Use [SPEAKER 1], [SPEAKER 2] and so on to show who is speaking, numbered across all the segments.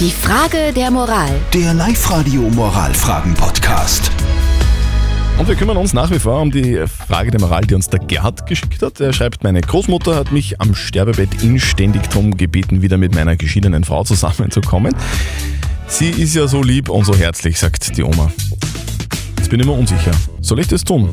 [SPEAKER 1] Die Frage der Moral.
[SPEAKER 2] Der Live-Radio Moralfragen-Podcast.
[SPEAKER 3] Und wir kümmern uns nach wie vor um die Frage der Moral, die uns der Gerhard geschickt hat. Er schreibt, meine Großmutter hat mich am Sterbebett inständig darum gebeten, wieder mit meiner geschiedenen Frau zusammenzukommen. Sie ist ja so lieb und so herzlich, sagt die Oma. Jetzt bin ich mir unsicher. Soll ich das tun?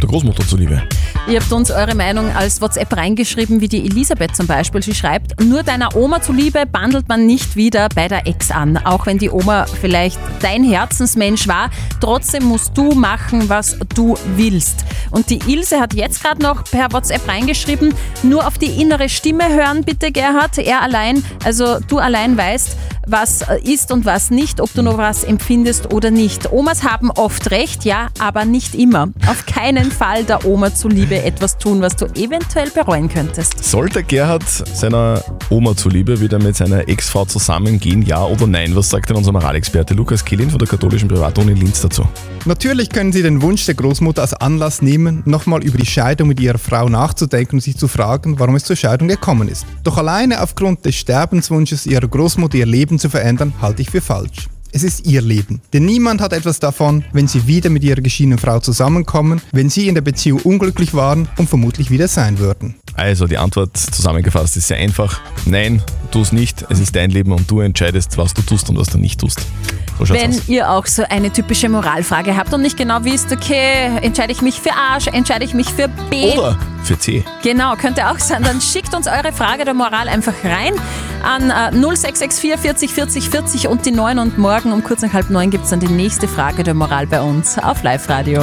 [SPEAKER 3] Der Großmutter zuliebe.
[SPEAKER 4] Ihr habt uns eure Meinung als WhatsApp reingeschrieben, wie die Elisabeth zum Beispiel. Sie schreibt, nur deiner Oma zuliebe bandelt man nicht wieder bei der Ex an. Auch wenn die Oma vielleicht dein Herzensmensch war, trotzdem musst du machen, was du willst. Und die Ilse hat jetzt gerade noch per WhatsApp reingeschrieben, nur auf die innere Stimme hören bitte Gerhard. Er allein, also du allein weißt, was ist und was nicht, ob du noch was empfindest oder nicht. Omas haben oft recht, ja, aber nicht immer. Auf keinen Fall der Oma zuliebe etwas tun, was du eventuell bereuen könntest.
[SPEAKER 3] Sollte Gerhard seiner Oma zuliebe wieder mit seiner Ex-Frau zusammengehen, ja oder nein? Was sagt denn unser Moralexperte Lukas Kehlin von der katholischen Privatuni Linz dazu?
[SPEAKER 5] Natürlich können Sie den Wunsch der Großmutter als Anlass nehmen, nochmal über die Scheidung mit Ihrer Frau nachzudenken und sich zu fragen, warum es zur Scheidung gekommen ist. Doch alleine aufgrund des Sterbenswunsches Ihrer Großmutter ihr Leben zu verändern, halte ich für falsch. Es ist ihr Leben. Denn niemand hat etwas davon, wenn sie wieder mit ihrer geschiedenen Frau zusammenkommen, wenn sie in der Beziehung unglücklich waren und vermutlich wieder sein würden.
[SPEAKER 3] Also die Antwort zusammengefasst ist sehr einfach. Nein, tu es nicht. Es ist dein Leben und du entscheidest, was du tust und was du nicht tust. So
[SPEAKER 4] Wenn
[SPEAKER 3] aus.
[SPEAKER 4] ihr auch so eine typische Moralfrage habt und nicht genau wisst, okay, entscheide ich mich für A, entscheide ich mich für B.
[SPEAKER 3] Oder für C.
[SPEAKER 4] Genau, könnte auch sein. Dann schickt uns eure Frage der Moral einfach rein an äh, 0664 40 40 40 und die 9 und morgen um kurz nach halb neun gibt es dann die nächste Frage der Moral bei uns auf Live-Radio.